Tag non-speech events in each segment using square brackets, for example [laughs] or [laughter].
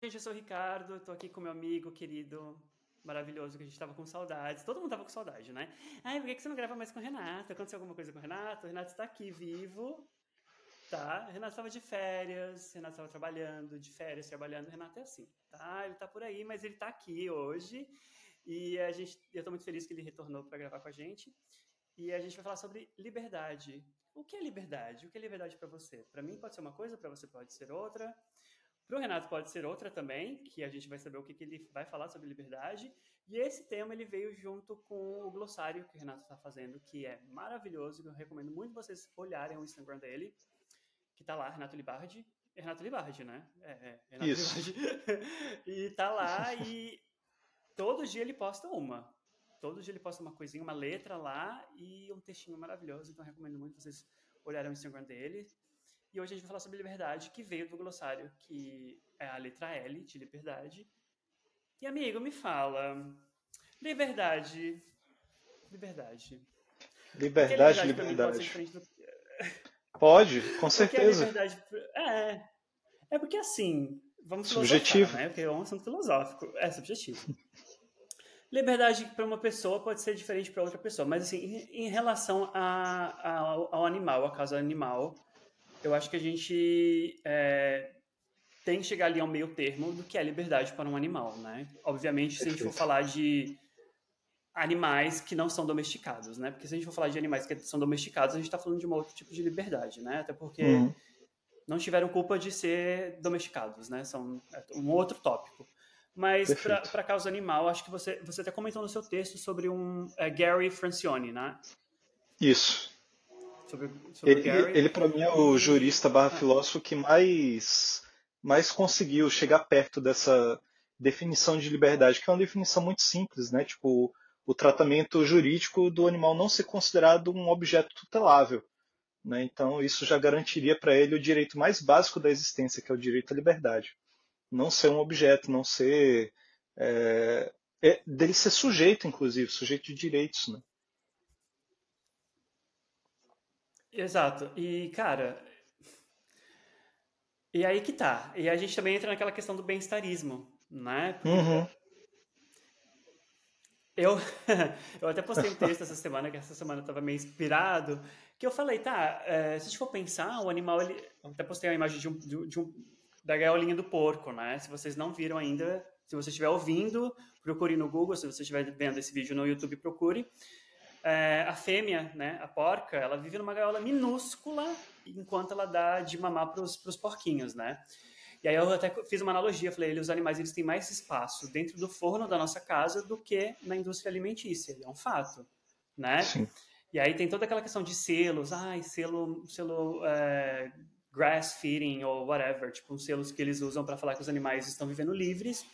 Gente, eu sou o Ricardo, estou aqui com meu amigo querido, maravilhoso, que a gente estava com saudades. Todo mundo estava com saudade, né? Ai, por que você não grava mais com o Renato? Aconteceu alguma coisa com o Renato? O Renato está aqui, vivo, tá? O Renato estava de férias, o Renato estava trabalhando, de férias, trabalhando. O Renato é assim, tá? Ele está por aí, mas ele está aqui hoje. E a gente, eu estou muito feliz que ele retornou para gravar com a gente. E a gente vai falar sobre liberdade. O que é liberdade? O que é liberdade para você? Para mim pode ser uma coisa, para você pode ser outra. Para o Renato pode ser outra também, que a gente vai saber o que, que ele vai falar sobre liberdade. E esse tema ele veio junto com o glossário que o Renato está fazendo, que é maravilhoso, que eu recomendo muito vocês olharem o Instagram dele, que está lá, Renato Libardi. É Renato Libardi, né? É, é Renato Isso. Libardi. [laughs] e tá lá e todo dia ele posta uma. Todo dia ele posta uma coisinha, uma letra lá e um textinho maravilhoso. Então eu recomendo muito vocês olharem o Instagram dele. E hoje a gente vai falar sobre liberdade, que veio do glossário, que é a letra L de liberdade. E amigo, me fala. Liberdade. Liberdade. Liberdade, liberdade. Pode, do... [laughs] pode, com certeza. liberdade... É. É porque assim, vamos subjetivo, né? Porque é um assunto filosófico, é subjetivo. Liberdade para uma pessoa pode ser diferente para outra pessoa, mas assim, em relação a, a, ao animal, a causa animal, eu acho que a gente é, tem que chegar ali ao meio termo do que é liberdade para um animal, né? Obviamente, se a gente for falar de animais que não são domesticados, né? Porque se a gente for falar de animais que são domesticados, a gente está falando de um outro tipo de liberdade, né? Até porque uhum. não tiveram culpa de ser domesticados, né? São é, um outro tópico. Mas para causa animal, acho que você, você até comentou no seu texto sobre um é, Gary Francione, né? Isso. Sobre, sobre ele, Gary. ele para mim é o jurista barra ah. filósofo que mais, mais conseguiu chegar perto dessa definição de liberdade, que é uma definição muito simples, né? Tipo, o tratamento jurídico do animal não ser considerado um objeto tutelável. Né? Então, isso já garantiria para ele o direito mais básico da existência, que é o direito à liberdade. Não ser um objeto, não ser. É, é, dele ser sujeito, inclusive, sujeito de direitos. Né? Exato. E, cara. E aí que tá. E a gente também entra naquela questão do bem-estarismo, né? Porque uhum. Eu, [laughs] eu até postei um texto essa semana, que essa semana eu tava meio inspirado, que eu falei, tá, é, se a gente for pensar, o animal, ele... Eu até postei uma imagem de um, de um, da gaiolinha do porco, né? Se vocês não viram ainda, se você estiver ouvindo, procure no Google, se você estiver vendo esse vídeo no YouTube, procure é, a fêmea, né, a porca, ela vive numa gaiola minúscula enquanto ela dá de mamar para os porquinhos, né? E aí eu até fiz uma analogia, falei, os animais eles têm mais espaço dentro do forno da nossa casa do que na indústria alimentícia, é um fato, né? Sim. E aí tem toda aquela questão de selos, ai, selo, selo é, grass feeding ou whatever, tipo, selos que eles usam para falar que os animais estão vivendo livres,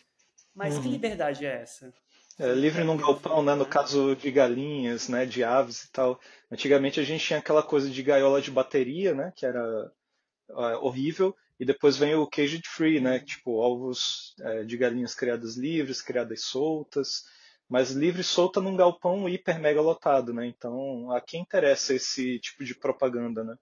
mas uhum. que liberdade é essa? É, livre num galpão, né? No caso de galinhas, né? De aves e tal. Antigamente a gente tinha aquela coisa de gaiola de bateria, né? Que era uh, horrível. E depois vem o caged free, né? Tipo, ovos uh, de galinhas criadas livres, criadas soltas. Mas livre e solta num galpão hiper mega lotado, né? Então, a quem interessa esse tipo de propaganda, né?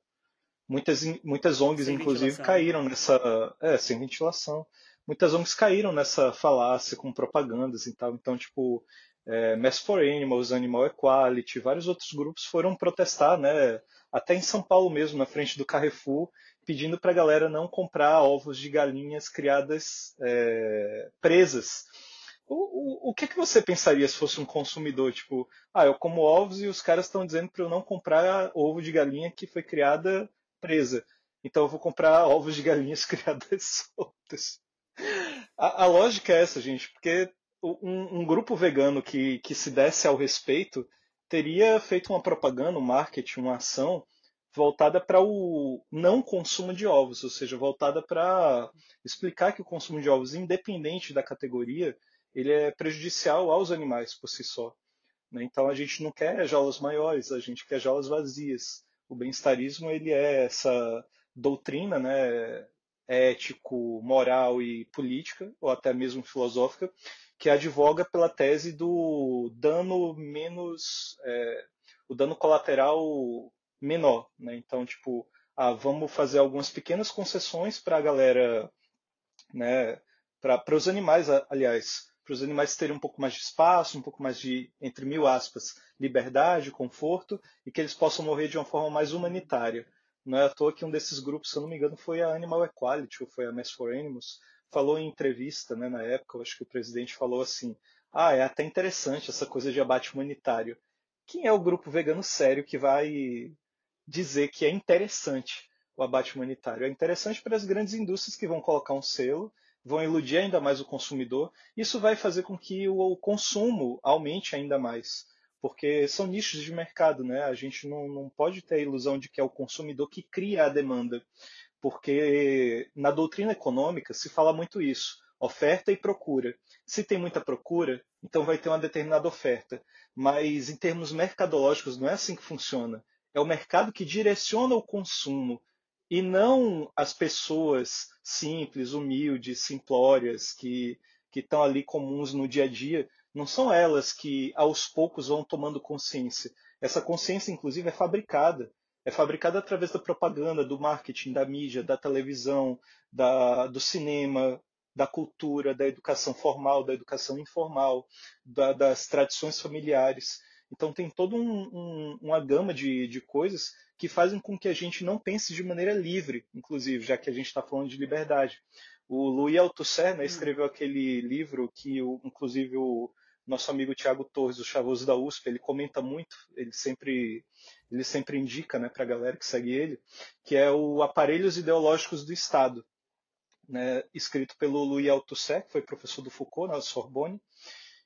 Muitas, muitas ONGs, sem inclusive, ventilação. caíram nessa. É, sem ventilação muitas ONGs caíram nessa falácia com propagandas e tal. Então, tipo, é, Mass for Animals, Animal Equality, vários outros grupos foram protestar, né? Até em São Paulo mesmo, na frente do Carrefour, pedindo para a galera não comprar ovos de galinhas criadas é, presas. O, o, o que, que você pensaria se fosse um consumidor? Tipo, ah, eu como ovos e os caras estão dizendo para eu não comprar ovo de galinha que foi criada presa. Então eu vou comprar ovos de galinhas [laughs] criadas soltas. A, a, lógica é essa, gente, porque um, um, grupo vegano que, que se desse ao respeito teria feito uma propaganda, um marketing, uma ação voltada para o não consumo de ovos, ou seja, voltada para explicar que o consumo de ovos, independente da categoria, ele é prejudicial aos animais por si só. Né? Então a gente não quer jaulas maiores, a gente quer jaulas vazias. O bem-estarismo ele é essa doutrina, né, ético, moral e política, ou até mesmo filosófica, que advoga pela tese do dano menos. É, o dano colateral menor. Né? Então, tipo, ah, vamos fazer algumas pequenas concessões para a galera né, para os animais, aliás, para os animais terem um pouco mais de espaço, um pouco mais de, entre mil aspas, liberdade, conforto, e que eles possam morrer de uma forma mais humanitária. Não é à toa que um desses grupos, se eu não me engano, foi a Animal Equality, ou foi a Mass for Animals, falou em entrevista, né, na época, eu acho que o presidente falou assim, ah, é até interessante essa coisa de abate humanitário. Quem é o grupo vegano sério que vai dizer que é interessante o abate humanitário? É interessante para as grandes indústrias que vão colocar um selo, vão iludir ainda mais o consumidor. Isso vai fazer com que o consumo aumente ainda mais porque são nichos de mercado, né? A gente não, não pode ter a ilusão de que é o consumidor que cria a demanda, porque na doutrina econômica se fala muito isso, oferta e procura. Se tem muita procura, então vai ter uma determinada oferta, mas em termos mercadológicos não é assim que funciona. É o mercado que direciona o consumo e não as pessoas simples, humildes, simplórias que que estão ali comuns no dia a dia não são elas que aos poucos vão tomando consciência. Essa consciência, inclusive, é fabricada. É fabricada através da propaganda, do marketing, da mídia, da televisão, da, do cinema, da cultura, da educação formal, da educação informal, da, das tradições familiares. Então tem toda um, um, uma gama de, de coisas que fazem com que a gente não pense de maneira livre, inclusive, já que a gente está falando de liberdade. O Louis Althusser né, hum. escreveu aquele livro que, inclusive, o, nosso amigo Tiago Torres, o Chavoso da USP, ele comenta muito, ele sempre, ele sempre indica né, para a galera que segue ele, que é o Aparelhos Ideológicos do Estado, né, escrito pelo Louis Althusser, que foi professor do Foucault na Sorbonne,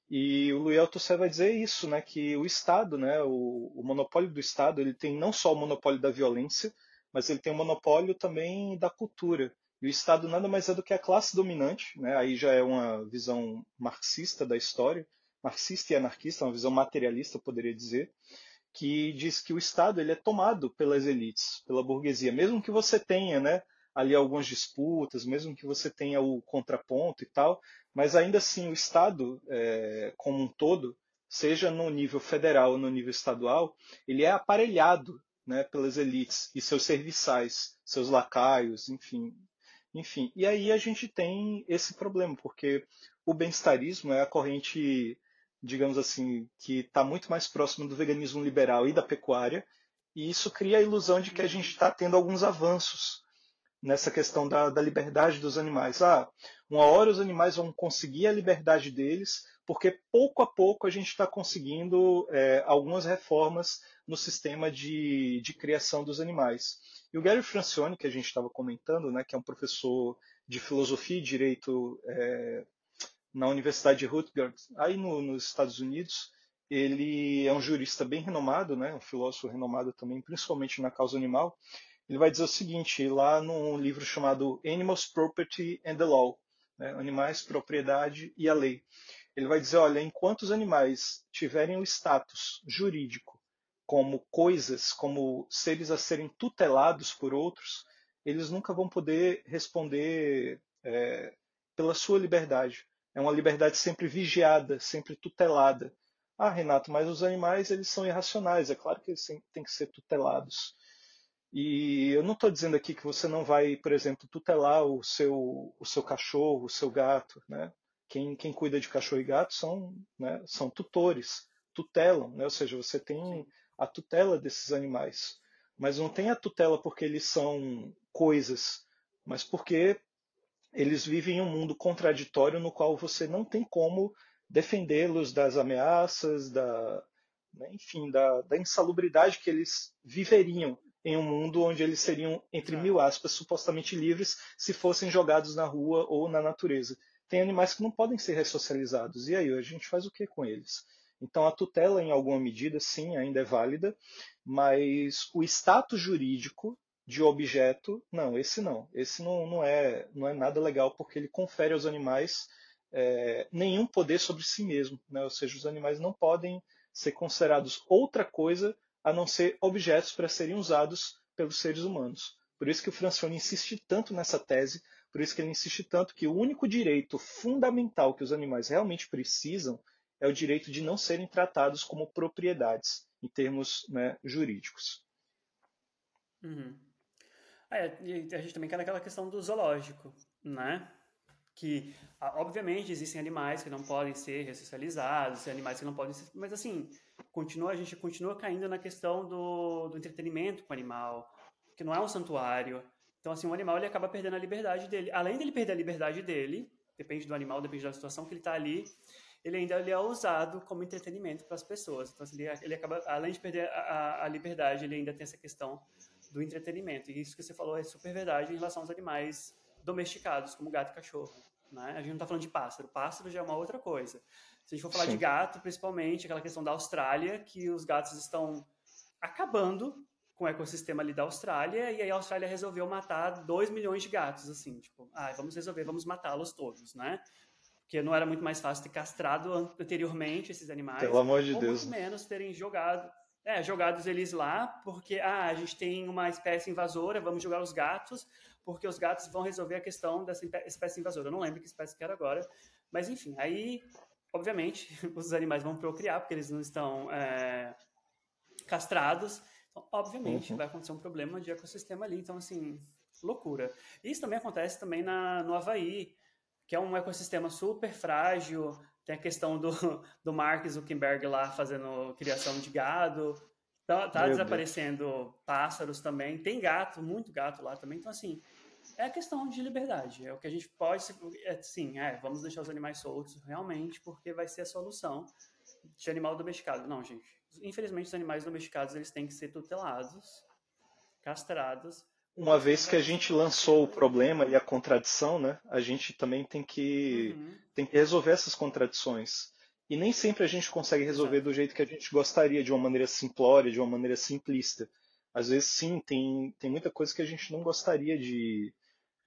e o Louis Althusser vai dizer isso, né, que o Estado, né, o, o monopólio do Estado, ele tem não só o monopólio da violência, mas ele tem o monopólio também da cultura. E o Estado nada mais é do que a classe dominante, né? aí já é uma visão marxista da história, marxista e anarquista, uma visão materialista, poderia dizer, que diz que o Estado ele é tomado pelas elites, pela burguesia, mesmo que você tenha, né, ali algumas disputas, mesmo que você tenha o contraponto e tal, mas ainda assim o Estado, é, como um todo, seja no nível federal ou no nível estadual, ele é aparelhado né, pelas elites e seus serviçais, seus lacaios, enfim, enfim. E aí a gente tem esse problema, porque o bem-estarismo é a corrente digamos assim, que está muito mais próximo do veganismo liberal e da pecuária, e isso cria a ilusão de que a gente está tendo alguns avanços nessa questão da, da, liberdade dos animais. Ah, uma hora os animais vão conseguir a liberdade deles, porque pouco a pouco a gente está conseguindo é, algumas reformas no sistema de, de criação dos animais. E o Gary Francione, que a gente estava comentando, né, que é um professor de filosofia e direito é, na Universidade de Rutgers, aí no, nos Estados Unidos. Ele é um jurista bem renomado, né, um filósofo renomado também, principalmente na causa animal. Ele vai dizer o seguinte, lá num livro chamado Animals, Property and the Law, né, Animais, Propriedade e a Lei. Ele vai dizer, olha, enquanto os animais tiverem o status jurídico como coisas, como seres a serem tutelados por outros, eles nunca vão poder responder é, pela sua liberdade. É uma liberdade sempre vigiada, sempre tutelada. Ah, Renato, mas os animais eles são irracionais. É claro que eles têm que ser tutelados. E eu não estou dizendo aqui que você não vai, por exemplo, tutelar o seu, o seu cachorro, o seu gato. Né? Quem, quem cuida de cachorro e gato são, né, são tutores, tutelam. Né? Ou seja, você tem a tutela desses animais. Mas não tem a tutela porque eles são coisas, mas porque eles vivem em um mundo contraditório no qual você não tem como defendê-los das ameaças, da, né, enfim, da, da, insalubridade que eles viveriam em um mundo onde eles seriam, entre mil aspas, supostamente livres se fossem jogados na rua ou na natureza. Tem animais que não podem ser ressocializados. E aí, a gente faz o que com eles? Então, a tutela, em alguma medida, sim, ainda é válida, mas o status jurídico de objeto, não, esse não. Esse não, não, é, não é nada legal porque ele confere aos animais é, nenhum poder sobre si mesmo. Né? Ou seja, os animais não podem ser considerados outra coisa a não ser objetos para serem usados pelos seres humanos. Por isso que o Francione insiste tanto nessa tese, por isso que ele insiste tanto que o único direito fundamental que os animais realmente precisam é o direito de não serem tratados como propriedades, em termos né, jurídicos. Uhum. É, e a gente também quer naquela questão do zoológico, né? que obviamente existem animais que não podem ser ressocializados, animais que não podem ser, mas assim, continua a gente continua caindo na questão do, do entretenimento com o animal, que não é um santuário. Então assim, o animal ele acaba perdendo a liberdade dele. Além dele perder a liberdade dele, depende do animal, depende da situação que ele está ali, ele ainda ele é usado como entretenimento para as pessoas. Então assim, ele, ele acaba, além de perder a, a liberdade, ele ainda tem essa questão do entretenimento. E isso que você falou é super verdade em relação aos animais domesticados, como gato e cachorro. Né? A gente não está falando de pássaro. Pássaro já é uma outra coisa. Se a gente for falar Sim. de gato, principalmente, aquela questão da Austrália, que os gatos estão acabando com o ecossistema ali da Austrália, e aí a Austrália resolveu matar 2 milhões de gatos, assim, tipo, ah, vamos resolver, vamos matá-los todos, né? Porque não era muito mais fácil ter castrado anteriormente esses animais. Pelo amor de ou Deus. muito menos terem jogado, é, jogados eles lá, porque, ah, a gente tem uma espécie invasora, vamos jogar os gatos, porque os gatos vão resolver a questão dessa espécie invasora. Eu não lembro que espécie que era agora, mas enfim, aí, obviamente, [laughs] os animais vão procriar, porque eles não estão é, castrados. Então, obviamente, uhum. vai acontecer um problema de ecossistema ali. Então, assim, loucura. Isso também acontece também na, no Havaí, que é um ecossistema super frágil. Tem a questão do, [laughs] do Mark Zuckerberg lá fazendo criação de gado. Tá, tá desaparecendo pássaros também. Tem gato, muito gato lá também. Então, assim, é a questão de liberdade. É o que a gente pode. É, sim, é, vamos deixar os animais soltos, realmente, porque vai ser a solução de animal domesticado. Não, gente. Infelizmente, os animais domesticados eles têm que ser tutelados, castrados. Uma vez que a gente lançou o problema e a contradição, né, a gente também tem que, uhum. tem que resolver essas contradições. E nem sempre a gente consegue resolver do jeito que a gente gostaria, de uma maneira simplória, de uma maneira simplista. Às vezes, sim, tem, tem muita coisa que a gente não gostaria de,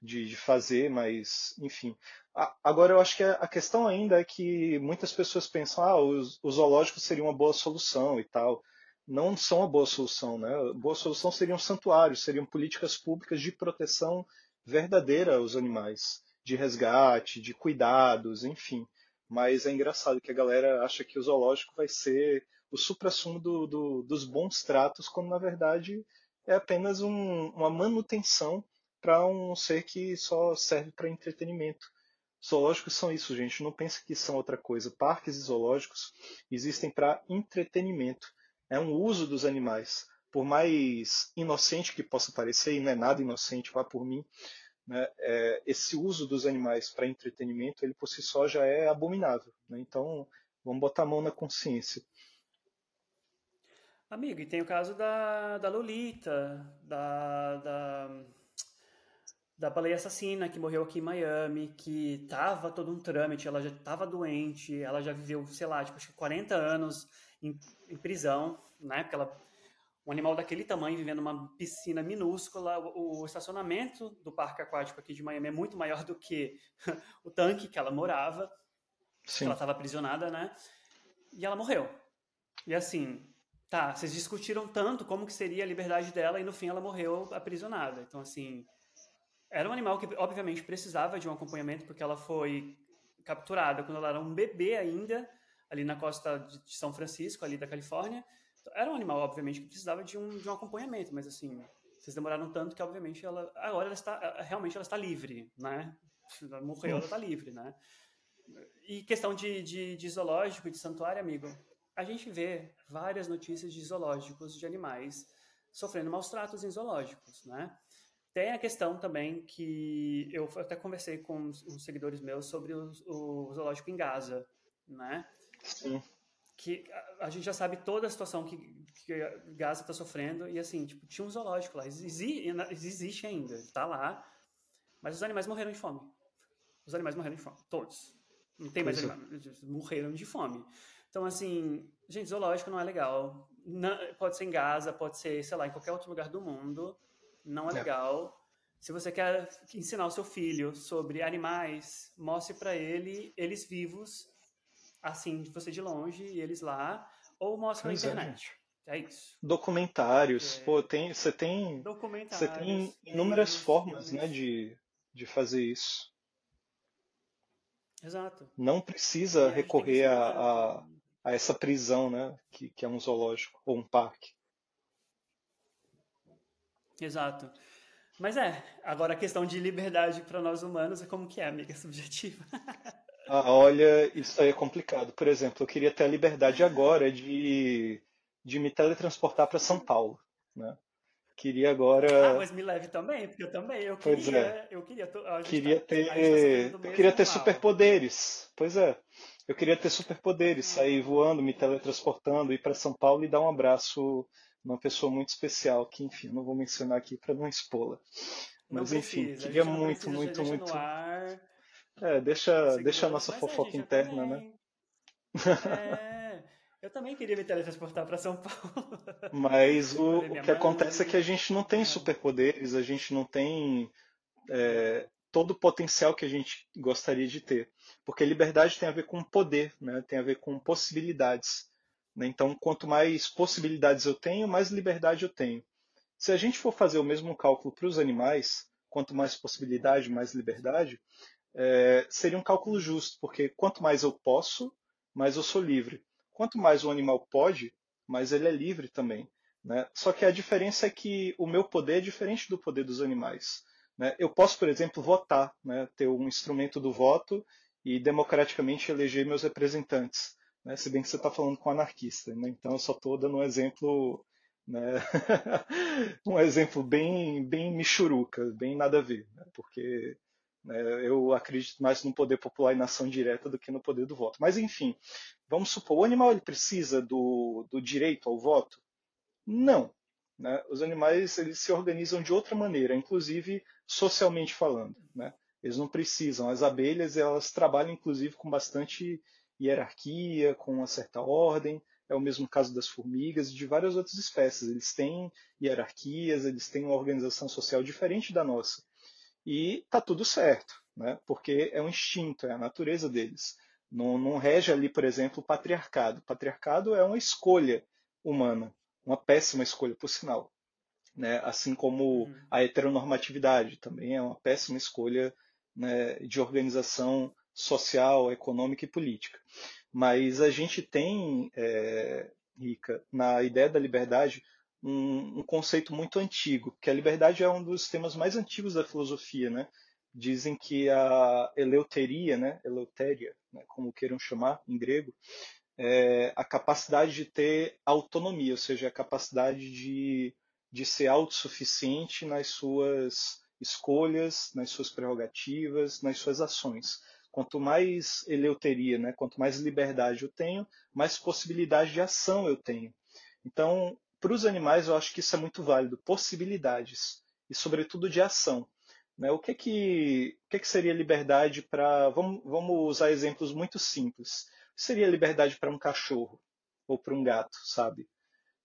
de, de fazer, mas, enfim. A, agora, eu acho que a, a, questão ainda é que muitas pessoas pensam, ah, os, os zoológicos seriam uma boa solução e tal. Não são uma boa solução, né? A boa solução seriam santuários, seriam políticas públicas de proteção verdadeira aos animais, de resgate, de cuidados, enfim. Mas é engraçado que a galera acha que o zoológico vai ser o supra-sumo do, do, dos bons tratos, quando na verdade é apenas um, uma manutenção para um ser que só serve para entretenimento. Zoológicos são isso, gente. Não pense que são outra coisa. Parques e zoológicos existem para entretenimento. É um uso dos animais. Por mais inocente que possa parecer, e não é nada inocente, vá por mim, né, é, esse uso dos animais para entretenimento, ele por si só já é abominável. Né? Então, vamos botar a mão na consciência. Amigo, e tem o caso da, da Lolita, da, da, da baleia assassina que morreu aqui em Miami, que tava todo um trâmite, ela já estava doente, ela já viveu, sei lá, tipo, acho que 40 anos em, em prisão, né? Porque ela um animal daquele tamanho vivendo numa piscina minúscula. O, o, estacionamento do parque aquático aqui de Miami é muito maior do que [laughs] o tanque que ela morava. Sim. Ela estava aprisionada, né? E ela morreu. E assim, tá, vocês discutiram tanto como que seria a liberdade dela e no fim ela morreu aprisionada. Então, assim, era um animal que obviamente precisava de um acompanhamento porque ela foi capturada quando ela era um bebê ainda, ali na costa de São Francisco, ali da Califórnia. Era um animal, obviamente, que precisava de um, de um acompanhamento, mas assim, vocês demoraram tanto que, obviamente, ela agora ela está realmente ela está livre, né? Ela morreu, ela está livre, né? E questão de, de, de zoológico e de santuário, amigo, a gente vê várias notícias de zoológicos de animais sofrendo maus tratos em zoológicos, né? Tem a questão também que eu até conversei com uns seguidores meus sobre o, o zoológico em Gaza, né? Sim que a, gente já sabe toda a situação que, que Gaza está sofrendo e assim, tipo, tinha um zoológico lá, existe, existe ainda, está lá, mas os animais morreram de fome. Os animais morreram de fome, todos. Não tem mais animais, morreram de fome. Então, assim, gente, zoológico não é legal. Não, pode ser em Gaza, pode ser, sei lá, em qualquer outro lugar do mundo. Não é, é. legal. Se você quer ensinar o seu filho sobre animais, mostre para ele eles vivos assim, você de longe e eles lá, ou mostra pois na é, internet. É, é, isso. Documentários, é... pô, tem, você tem, você tem inúmeras formas, né, de, de fazer isso. Exato. Não precisa recorrer a, a, a, essa prisão, né, que, que é um zoológico ou um parque. Exato. Mas é, agora a questão de liberdade para nós humanos é como que é, amiga, [laughs] subjetiva. Ah, olha, isso aí é complicado. Por exemplo, eu queria ter a liberdade agora de, de me teletransportar para São Paulo, né? Queria agora. Ah, mas me leve também, porque eu também. Eu Pois queria. é. Eu queria. Queria tá- tá ter, do eu queria ter superpoderes. Pois é. Eu queria ter superpoderes, sair voando, me teletransportando, ir para São Paulo e dar um abraço numa pessoa muito especial, que enfim, não vou mencionar aqui para não expô-la. Não Mas enfim, precisa, a queria não muito, precisa, muito, muito. É, deixa, deixa a nossa é, fofoca interna, né? também. É, eu também queria me teletransportar para São Paulo. Mas [laughs] o, o que acontece é que a gente não tem É. superpoderes, a gente não tem é, todo o potencial que a gente gostaria de ter. Porque liberdade tem a ver com poder, né? tem a ver com possibilidades. né? Então, quanto mais possibilidades eu tenho, mais liberdade eu tenho. Se a gente for fazer o mesmo cálculo para os animais, quanto mais possibilidade, mais liberdade, é, seria um cálculo justo, porque quanto mais eu posso, mais eu sou livre. Quanto mais o animal pode, mais ele é livre também. Né? Só que a diferença é que o meu poder é diferente do poder dos animais. né? Eu posso, por exemplo, votar, né? ter um instrumento do voto e democraticamente eleger meus representantes. né? Se bem que você está falando com um anarquista, né? então eu só estou dando um exemplo, né? [laughs] um exemplo bem, bem michuruca, bem nada a ver, porque eu acredito mais no poder popular e na ação direta do que no poder do voto. Mas enfim, vamos supor, o animal ele precisa do, do direito ao voto? Não. Né? Os animais eles se organizam de outra maneira, inclusive socialmente falando. Né? Eles não precisam. As abelhas elas trabalham inclusive com bastante hierarquia, com uma certa ordem. É o mesmo caso das formigas e de várias outras espécies. Eles têm hierarquias, eles têm uma organização social diferente da nossa. E tá tudo certo, né? porque é um instinto, é a natureza deles. Não, não rege ali, por exemplo, o patriarcado. O patriarcado é uma escolha humana, uma péssima escolha, por sinal. Né? Assim como Uhum. a heteronormatividade também é uma péssima escolha né, de organização social, econômica e política. Mas a gente tem, é, Rica, na ideia da liberdade, um, um conceito muito antigo, que a liberdade é um dos temas mais antigos da filosofia, né? Dizem que a eleuteria, né, eleutéria, né, como queiram chamar em grego, é a capacidade de ter autonomia, ou seja, a capacidade de, de ser autossuficiente nas suas escolhas, nas suas prerrogativas, nas suas ações. Quanto mais eleuteria, né, quanto mais liberdade eu tenho, mais possibilidade de ação eu tenho. Então, para os animais, eu acho que isso é muito válido, possibilidades e, sobretudo, de ação. Né? O que que, o que, que seria liberdade para. Vamos, vamos usar exemplos muito simples. O que seria liberdade para um cachorro ou para um gato, sabe?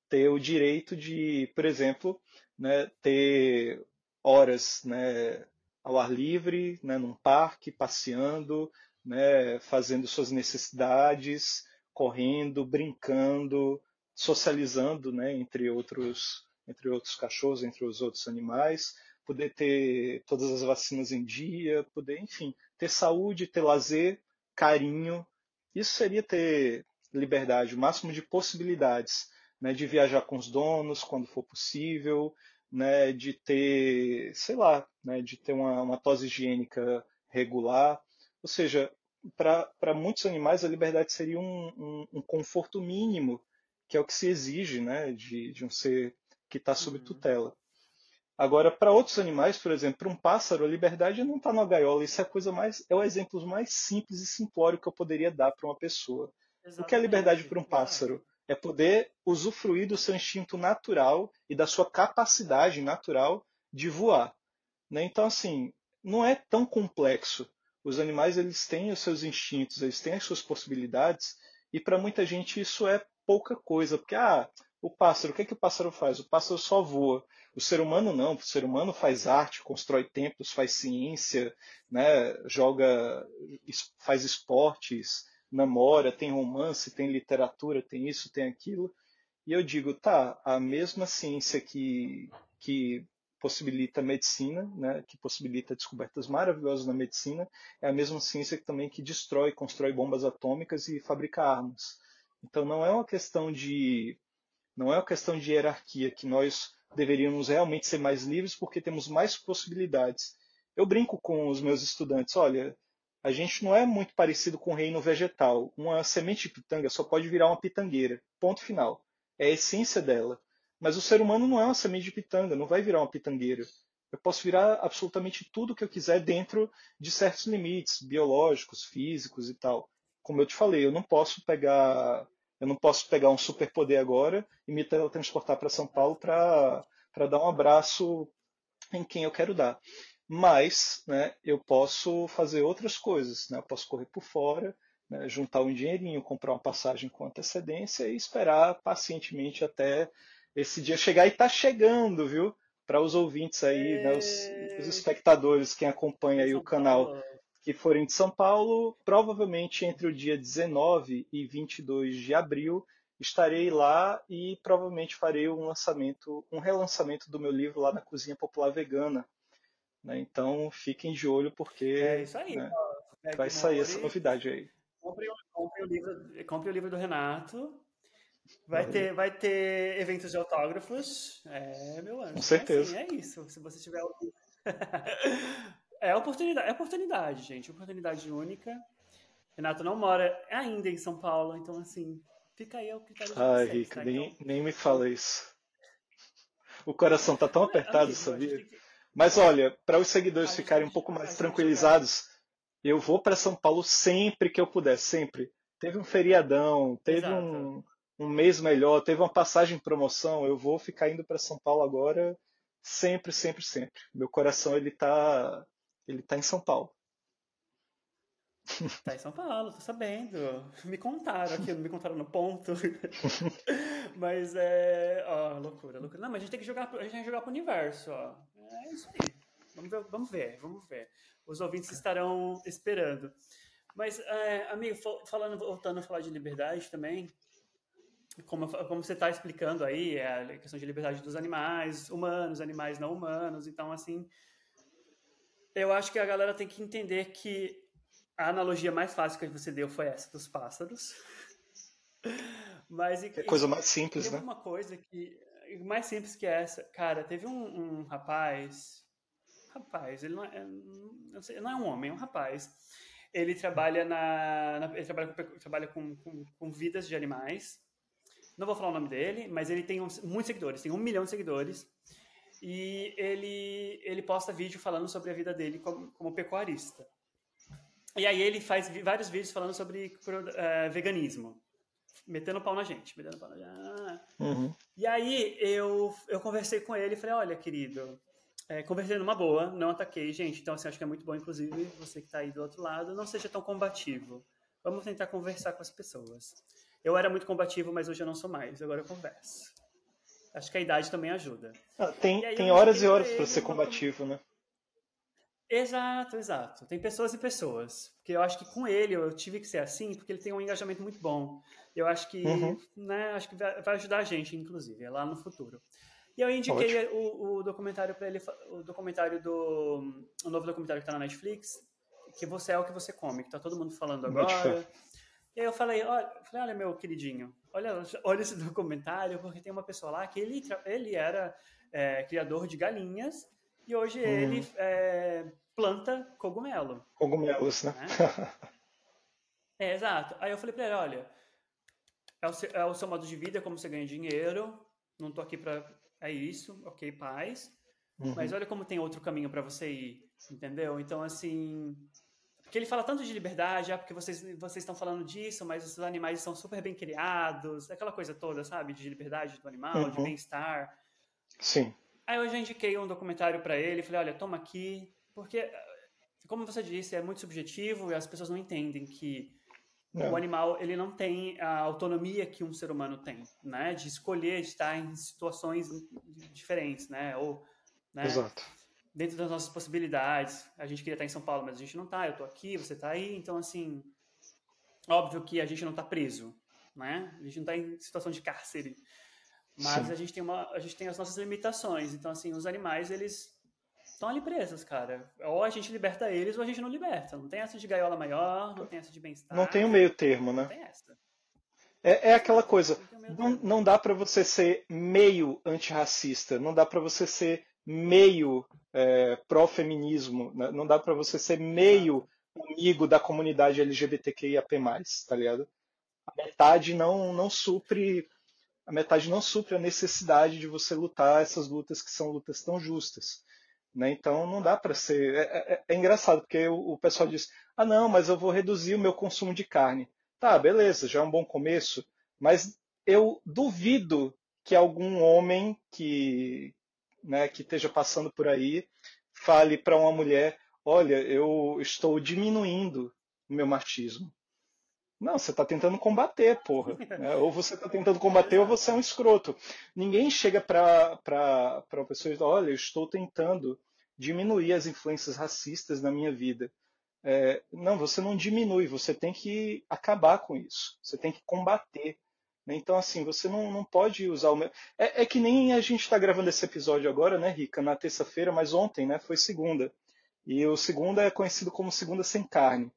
Ter o direito de, por exemplo, né, ter horas né, ao ar livre, né, num parque, passeando, né, fazendo suas necessidades, correndo, brincando, socializando né, entre, outros, entre outros cachorros, entre os outros animais, poder ter todas as vacinas em dia, poder, enfim, ter saúde, ter lazer, carinho. Isso seria ter liberdade, o máximo de possibilidades, né, de viajar com os donos quando for possível, né, de ter, sei lá, né, de ter uma, uma tosse higiênica regular. Ou seja, para muitos animais a liberdade seria um, um, um conforto mínimo que é o que se exige né, de, de um ser que está sob Uhum. tutela. Agora, para outros animais, por exemplo, para um pássaro, a liberdade não está na gaiola. Isso é a coisa mais, é o exemplo mais simples e simplório que eu poderia dar para uma pessoa. O que é liberdade Exatamente, para um pássaro? É poder usufruir do seu instinto natural e da sua capacidade natural de voar. né? Então, assim, não é tão complexo. Os animais eles têm os seus instintos, eles têm as suas possibilidades, e para muita gente isso é pouca coisa, porque ah, o pássaro, o que, é que o pássaro faz? O pássaro só voa. O ser humano não, o ser humano faz arte, constrói templos, faz ciência, né, joga, faz esportes, namora, tem romance, tem literatura, tem isso, tem aquilo. E eu digo, tá, a mesma ciência que, que possibilita a medicina, né, que possibilita descobertas maravilhosas na medicina, é a mesma ciência que também que destrói, constrói bombas atômicas e fabrica armas. Então não é uma questão de não é uma questão de hierarquia que nós deveríamos realmente ser mais livres porque temos mais possibilidades. Eu brinco com os meus estudantes, olha, a gente não é muito parecido com o reino vegetal. Uma semente de pitanga só pode virar uma pitangueira. Ponto final. É a essência dela. Mas o ser humano não é uma semente de pitanga, não vai virar uma pitangueira. Eu posso virar absolutamente tudo que eu quiser dentro de certos limites biológicos, físicos e tal. Como eu te falei, eu não posso pegar, eu não posso pegar um superpoder agora e me transportar para São Paulo para dar um abraço em quem eu quero dar mas né, eu posso fazer outras coisas. Né? Eu posso correr por fora, né, juntar um dinheirinho, comprar uma passagem com antecedência e esperar pacientemente até esse dia chegar. E está chegando, viu? Para os ouvintes aí, né, os, os, espectadores, quem acompanha aí o canal, que forem de São Paulo, provavelmente entre o dia 19 e 22 de abril estarei lá e provavelmente farei um lançamento, um relançamento do meu livro lá na Cozinha Popular Vegana, né? Então fiquem de olho porque é isso aí, né, vai sair essa novidade aí. Compre, compre, o livro, compre o livro do Renato. Vai ter, vai ter eventos de autógrafos. É, meu anjo. Com certeza. É, assim, é isso. Se você tiver. [laughs] é oportunidade, é oportunidade, gente. Oportunidade única. Renato não mora ainda em São Paulo, então assim, fica aí ao critério de Ai, vocês, Rick, tá? nem, então, nem me fala isso. O coração tá tão apertado, amigo, sabia? que... Mas olha, para os seguidores ficarem um pouco mais tranquilizados, eu vou para São Paulo sempre que eu puder, sempre. Teve um feriadão, teve um, um mês melhor, teve uma passagem em promoção, eu vou ficar indo para São Paulo agora sempre, sempre, sempre. Meu coração ele tá ele tá em São Paulo. Tá em São Paulo, tô sabendo. Me contaram aqui, não me contaram no ponto. [laughs] mas é. Ó, loucura, loucura. Não, mas a gente tem que jogar, a gente tem que jogar pro universo, ó. É isso aí. Vamos ver, vamos ver, vamos ver. Os ouvintes estarão esperando. Mas, é, amigo, falando, voltando a falar de liberdade também, como, como você está explicando aí, é a questão de liberdade dos animais, humanos, animais não humanos, então, assim, eu acho que a galera tem que entender que a analogia mais fácil que você deu foi essa dos pássaros. [laughs] Mas é coisa mais simples, né? uma coisa que mais simples que essa, cara, teve um, um rapaz, rapaz, ele não é, não, sei, não é um homem, é um rapaz. Ele trabalha na, na ele trabalha, com, trabalha com, com, com, vidas de animais. Não vou falar o nome dele, mas ele tem uns, muitos seguidores, tem um milhão de seguidores. E ele ele posta vídeo falando sobre a vida dele como, como pecuarista. E aí ele faz vários vídeos falando sobre uh, veganismo. Metendo pau na gente, metendo pau na gente. Ah. Uhum. E aí eu, eu conversei com ele e falei, olha, querido, é, conversei numa boa, não ataquei, gente. Então, assim, acho que é muito bom, inclusive, você que está aí do outro lado, não seja tão combativo. Vamos tentar conversar com as pessoas. Eu era muito combativo, mas hoje eu não sou mais. Agora eu converso. Acho que a idade também ajuda. Ah, tem tem horas e horas para ser combativo, né? Exato, exato. Tem pessoas e pessoas. Porque eu acho que com ele eu tive que ser assim, porque ele tem um engajamento muito bom. Eu acho que, uhum. né, acho que vai ajudar a gente, inclusive, é lá no futuro. E eu indiquei o, o, documentário para ele, o documentário do. O novo documentário que tá na Netflix, que você é o que você come, que tá todo mundo falando agora. E aí eu falei, olha, falei, olha, meu queridinho, olha, olha esse [laughs] documentário, porque tem uma pessoa lá que ele, ele era é, criador de galinhas e hoje hum. ele é, planta cogumelo. Cogumelos, né? né? [laughs] é, exato. Aí eu falei para ele, olha, é o, seu, é o seu modo de vida, é como você ganha dinheiro, não tô aqui para é isso, ok, paz. Uhum. Mas olha como tem outro caminho para você ir, entendeu? Então, assim, porque ele fala tanto de liberdade, ah, porque vocês, vocês estão falando disso, mas os animais são super bem criados, aquela coisa toda, sabe? De liberdade do animal, uhum. de bem-estar. Sim. Aí eu já indiquei um documentário para ele, falei, olha, toma aqui, porque, como você disse, é muito subjetivo e as pessoas não entendem que não. o animal ele não tem a autonomia que um ser humano tem, né? De escolher estar em situações diferentes, né? Ou, né? Exato. Dentro das nossas possibilidades. A gente queria estar em São Paulo, mas a gente não está. Eu estou aqui, você está aí, então assim, óbvio que a gente não está preso, né? A gente não está em situação de cárcere. Mas a gente, tem uma, a gente tem as nossas limitações. Então, assim, os animais, eles estão ali presos, cara. Ou a gente liberta eles ou a gente não liberta. Não tem essa de gaiola maior, não tem essa de bem-estar. Não tem o um meio termo, né? Não tem essa. É, é aquela coisa, não, não dá para você ser meio antirracista, não dá para você ser meio é, pró-feminismo, né? não dá para você ser meio amigo da comunidade LGBTQIAP+, tá ligado? A metade não, não supre a metade não supre a necessidade de você lutar essas lutas que são lutas tão justas. Né? Então não dá para ser. É, é, é, engraçado, porque o, o pessoal diz: ah, não, mas eu vou reduzir o meu consumo de carne. Tá, beleza, já é um bom começo, mas eu duvido que algum homem que, né, que esteja passando por aí fale para uma mulher: olha, eu estou diminuindo o meu machismo. Não, você está tentando combater, porra. É, ou você está tentando combater ou você é um escroto. Ninguém chega para uma pessoa e diz: olha, eu estou tentando diminuir as influências racistas na minha vida. É, não, você não diminui, você tem que acabar com isso. Você tem que combater. Né? Então, assim, você não, não pode usar o. É, é que nem a gente está gravando esse episódio agora, né, Rica, na terça-feira, mas ontem, né, foi segunda. E o segunda é conhecido como segunda sem carne.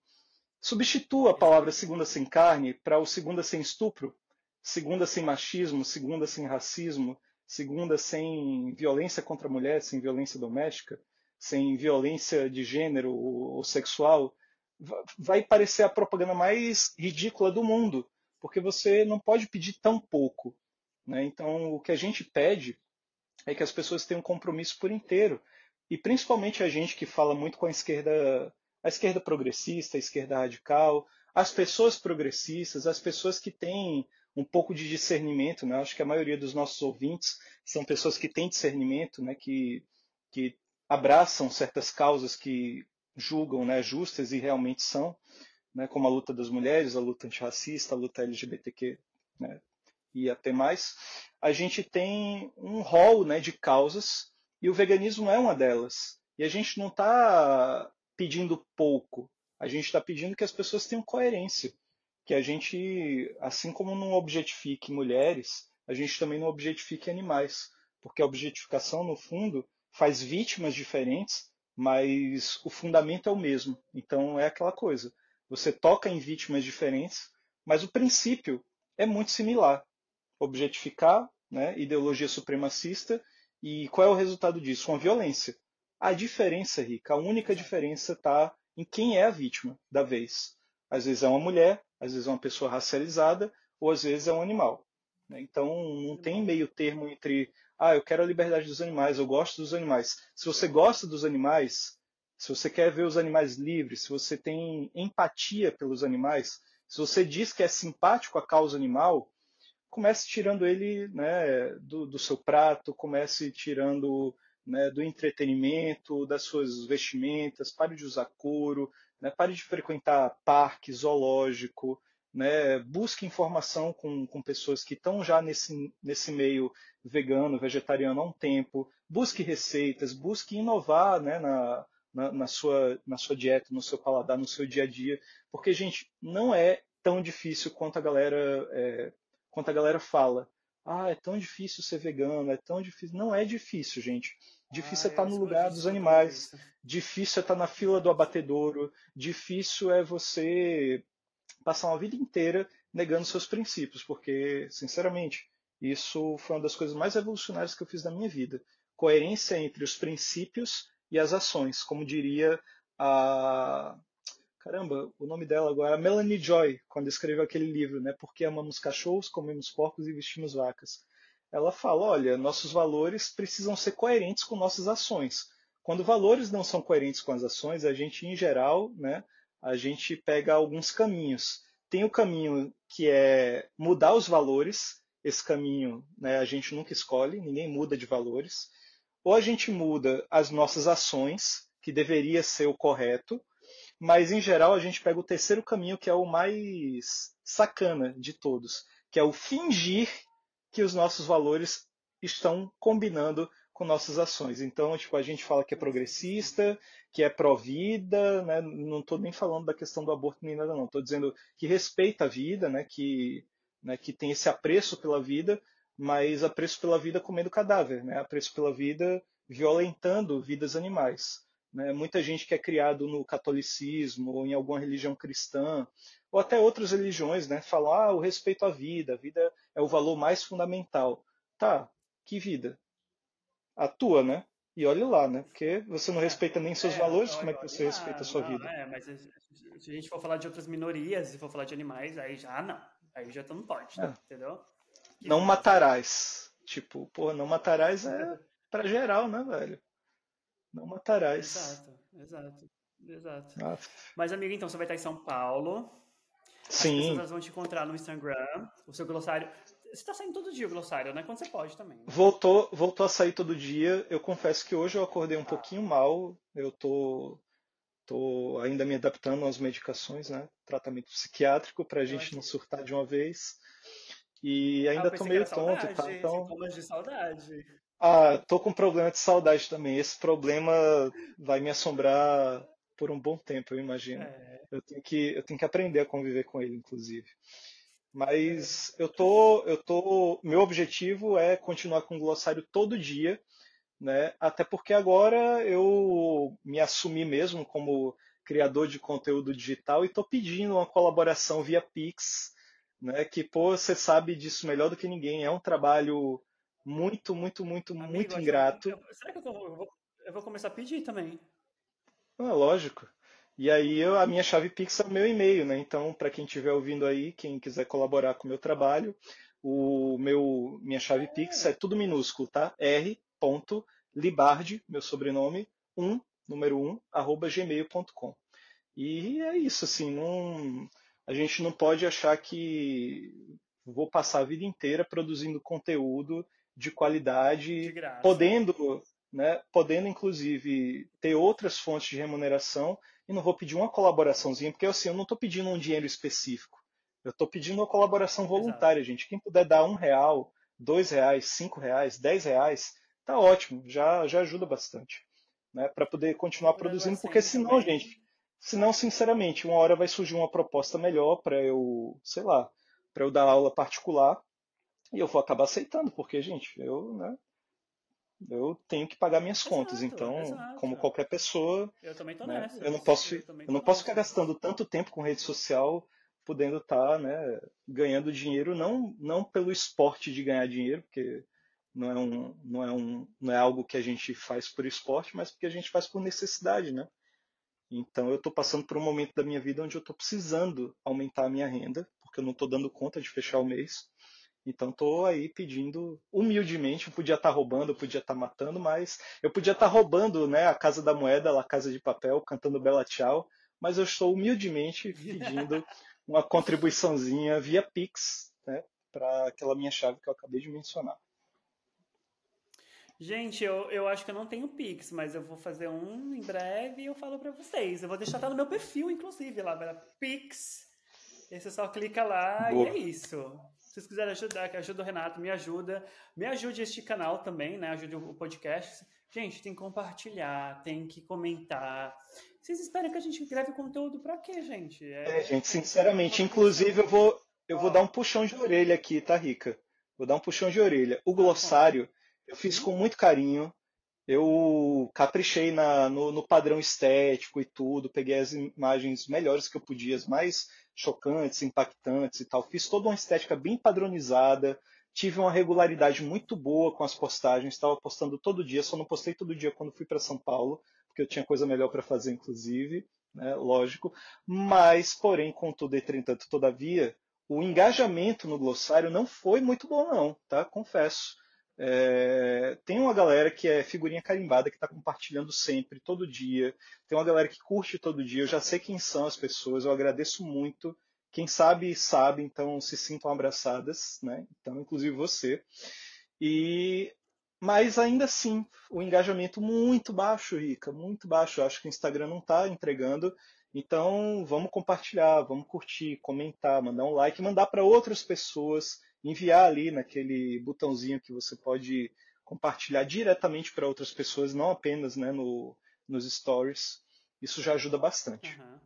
Substitua a palavra segunda sem carne para o segunda sem estupro, segunda sem machismo, segunda sem racismo, segunda sem violência contra a mulher, sem violência doméstica, sem violência de gênero ou sexual, vai parecer a propaganda mais ridícula do mundo, porque você não pode pedir tão pouco. Né? Então, o que a gente pede é que as pessoas tenham compromisso por inteiro. E principalmente a gente que fala muito com a esquerda a esquerda progressista, a esquerda radical, as pessoas progressistas, as pessoas que têm um pouco de discernimento, né? Acho que a maioria dos nossos ouvintes são pessoas que têm discernimento, né? Que, que abraçam certas causas que julgam né, justas e realmente são, né, como a luta das mulheres, a luta antirracista, a luta LGBTQ né, e até mais, a gente tem um rol né, de causas e o veganismo é uma delas. E a gente não está pedindo pouco. A gente está pedindo que as pessoas tenham coerência. Que a gente, assim como não objetifique mulheres, a gente também não objetifique animais. Porque a objetificação, no fundo, faz vítimas diferentes, mas o fundamento é o mesmo. Então é aquela coisa. Você toca em vítimas diferentes, mas o princípio é muito similar. Objetificar, né, ideologia supremacista, e qual é o resultado disso? Uma violência. A diferença, Rica, a única diferença está em quem é a vítima da vez. Às vezes é uma mulher, às vezes é uma pessoa racializada, ou às vezes é um animal. Né? Então não tem meio termo entre, ah, eu quero a liberdade dos animais, eu gosto dos animais. Se você gosta dos animais, se você quer ver os animais livres, se você tem empatia pelos animais, se você diz que é simpático à causa animal, comece tirando ele né, do, do seu prato, comece tirando né, do entretenimento, das suas vestimentas, pare de usar couro, né, pare de frequentar parque, zoológico, né, busque informação com, com pessoas que estão já nesse, nesse meio vegano, vegetariano há um tempo, busque receitas, busque inovar né, na, na, na, sua, na sua dieta, no seu paladar, no seu dia a dia, porque, gente, não é tão difícil quanto a galera, é, quanto a galera fala. Ah, é tão difícil ser vegano, é tão difícil. Não é difícil, gente. Difícil ah, é estar no lugar dos animais, difícil é estar na fila do abatedouro, difícil é você passar uma vida inteira negando seus princípios, porque, sinceramente, isso foi uma das coisas mais revolucionárias que eu fiz na minha vida. Coerência entre os princípios e as ações, como diria a. Caramba, o nome dela agora, Melanie Joy, quando escreveu aquele livro, né? Porque amamos cachorros, comemos porcos e vestimos vacas ela fala: olha, nossos valores precisam ser coerentes com nossas ações. Quando valores não são coerentes com as ações, a gente, em geral, né, a gente pega alguns caminhos. Tem o caminho que é mudar os valores, esse caminho né, a gente nunca escolhe, ninguém muda de valores. Ou a gente muda as nossas ações, que deveria ser o correto, mas em geral a gente pega o terceiro caminho, que é o mais sacana de todos, que é o fingir que os nossos valores estão combinando com nossas ações. Então, tipo, a gente fala que é progressista, que é pró-vida, né? não estou nem falando da questão do aborto nem nada, não. Estou dizendo que respeita a vida, né? que, né? que tem esse apreço pela vida, mas apreço pela vida comendo cadáver, né? apreço pela vida violentando vidas animais. né? muita gente que é criado no catolicismo ou em alguma religião cristã, ou até outras religiões, né? falam, ah, o respeito à vida, a vida é o valor mais fundamental. Tá, que vida? A tua, né? E olhe lá, né? Porque você não é, respeita nem seus é, valores, como é que você respeita a sua não, vida? É, mas se a gente for falar de outras minorias, se for falar de animais, aí já não. Aí já não pode, né? entendeu? Não matarás. Tipo, pô, não matarás é pra geral, né, velho? Não matarás. Exato, exato, exato. Ah. Mas, amigo, então você vai estar em São Paulo. Sim. As pessoas vão te encontrar no Instagram, o seu glossário. Você está saindo todo dia o glossário, né? Quando você pode também. Né? Voltou, voltou a sair todo dia. Eu confesso que hoje eu acordei um ah. pouquinho mal. Eu tô, tô ainda me adaptando às medicações, né? Tratamento psiquiátrico para a gente não surtar de uma vez. E ainda ah, tô meio tonto, saudade, tá? Então... De saudade. Ah, tô com problema de saudade também. Esse problema vai me assombrar por um bom tempo, eu imagino. É. Eu tenho que eu tenho que aprender a conviver com ele, inclusive. Mas eu tô, eu tô, meu objetivo é continuar com o glossário todo dia, né? Até porque agora eu me assumi mesmo como criador de conteúdo digital e estou pedindo uma colaboração via Pix, né? Que pô, você sabe disso melhor do que ninguém. É um trabalho muito, muito, muito, Amigo, muito ingrato. Eu, será que eu, tô, eu, vou, eu vou começar a pedir também? Ah, lógico. E aí eu, a minha chave Pix é o meu e-mail, né? Então, para quem estiver ouvindo aí, quem quiser colaborar com o meu trabalho, o meu minha chave Pix é tudo minúsculo, tá? r.libardi, meu sobrenome, 1, número 1, arroba gmail.com. E é isso, assim, não, a gente não pode achar que vou passar a vida inteira produzindo conteúdo de qualidade, de podendo, né, podendo inclusive ter outras fontes de remuneração e não vou pedir uma colaboraçãozinha, porque assim, eu não estou pedindo um dinheiro específico. Eu estou pedindo uma colaboração voluntária, Exato. gente. Quem puder dar um real, dois reais, cinco reais, dez reais, tá ótimo, já, já ajuda bastante. Né, para poder continuar produzindo, porque senão, também. gente, senão, sinceramente, uma hora vai surgir uma proposta melhor para eu, sei lá, para eu dar aula particular e eu vou acabar aceitando, porque, gente, eu, né, eu tenho que pagar minhas exato, contas. Então, exato. como qualquer pessoa, eu também tô né, nessa. Eu não posso, eu, eu não posso ficar gastando tanto tempo com rede social, podendo estar, tá, né, ganhando dinheiro não não pelo esporte de ganhar dinheiro, porque não é um não é um não é algo que a gente faz por esporte, mas porque a gente faz por necessidade, né? Então eu estou passando por um momento da minha vida onde eu estou precisando aumentar a minha renda, porque eu não estou dando conta de fechar o mês. Então estou aí pedindo humildemente, eu podia estar tá roubando, eu podia estar tá matando, mas eu podia estar tá roubando né, a Casa da Moeda, a Casa de Papel, cantando Bela Tchau, mas eu estou humildemente pedindo uma contribuiçãozinha via Pix né, para aquela minha chave que eu acabei de mencionar. Gente, eu, eu acho que eu não tenho Pix, mas eu vou fazer um em breve e eu falo para vocês. Eu vou deixar tá no meu perfil, inclusive, lá, Pix. E você só clica lá Boa. e é isso vocês quiserem ajudar, que ajuda o Renato, me ajuda. Me ajude este canal também, né? Ajude o podcast. Gente, tem que compartilhar, tem que comentar. Vocês esperam que a gente grave conteúdo para quê, gente? É, é gente, sinceramente, inclusive eu vou eu vou dar um puxão de orelha aqui, tá, Rica? Vou dar um puxão de orelha. O glossário eu fiz com muito carinho. Eu caprichei na, no, no padrão estético e tudo, peguei as imagens melhores que eu podia, as mais chocantes, impactantes e tal. Fiz toda uma estética bem padronizada, tive uma regularidade muito boa com as postagens, estava postando todo dia, só não postei todo dia quando fui para São Paulo, porque eu tinha coisa melhor para fazer, inclusive, né, lógico. Mas, porém, contudo, entretanto, todavia, o engajamento no glossário não foi muito bom, não, tá? Confesso. É, tem uma galera que é figurinha carimbada, que está compartilhando sempre, todo dia. Tem uma galera que curte todo dia. Eu já sei quem são as pessoas, eu agradeço muito. Quem sabe, sabe, então se sintam abraçadas, né? Então, inclusive você. E mas ainda assim, o engajamento muito baixo, Rica, muito baixo. Eu acho que o Instagram não está entregando. Então, vamos compartilhar, vamos curtir, comentar, mandar um like, mandar para outras pessoas enviar ali naquele botãozinho que você pode compartilhar diretamente para outras pessoas, não apenas né, no, nos stories. Isso já ajuda bastante. Uhum.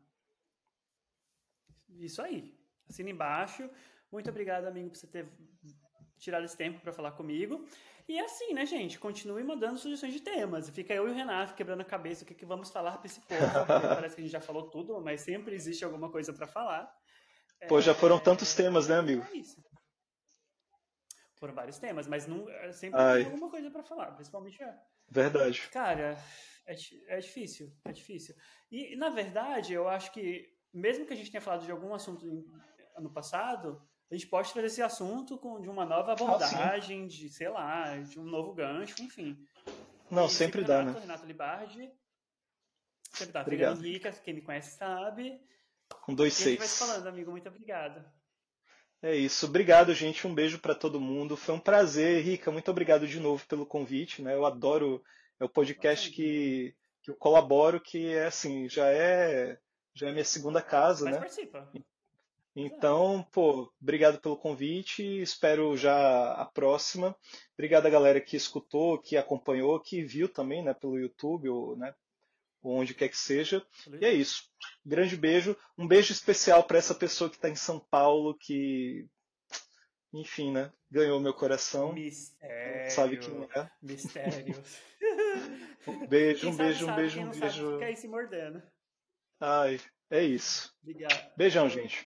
Isso aí. Assina embaixo. Muito obrigado, amigo, por você ter tirado esse tempo para falar comigo. E é assim, né, gente? Continue mandando sugestões de temas. Fica eu e o Renato quebrando a cabeça o que, que vamos falar para esse povo. [laughs] parece que a gente já falou tudo, mas sempre existe alguma coisa para falar. Pô, já foram tantos temas, né, amigo? É isso. Foram vários temas, mas não, é sempre Ai. tem alguma coisa para falar, principalmente. Verdade. Cara, é, é difícil, é difícil. E, na verdade, eu acho que, mesmo que a gente tenha falado de algum assunto em- ano passado, a gente pode trazer esse assunto com, de uma nova sim. abordagem, de, sei lá, de um novo gancho, enfim. Não, sempre fica dá, Renato, né? Renato Libardi. Sempre dá. Obrigado. Rica, quem me conhece sabe. Com dois E a gente vai seis. se falando, amigo. Muito obrigado. É isso. Obrigado, gente. Um beijo pra todo mundo. Foi um prazer, Rica. Muito obrigado de novo pelo convite, né? Eu adoro. É o podcast que, que eu colaboro, que é assim, já é já é minha segunda casa, Mas né? participa. Então, pô, obrigado pelo convite. Espero já a próxima. Obrigado a galera que escutou, que acompanhou, que viu também, né, pelo YouTube ou, né, ou onde quer que seja. E é isso. Grande beijo. Um beijo especial para essa pessoa que está em São Paulo, que, enfim, né, ganhou meu coração. Mistério. Sabe quem é? Mistérios. [laughs] Um beijo, um beijo, um beijo, um sabe, beijo. Fica aí se mordendo. Ai, é isso. Obrigado. Beijão, gente.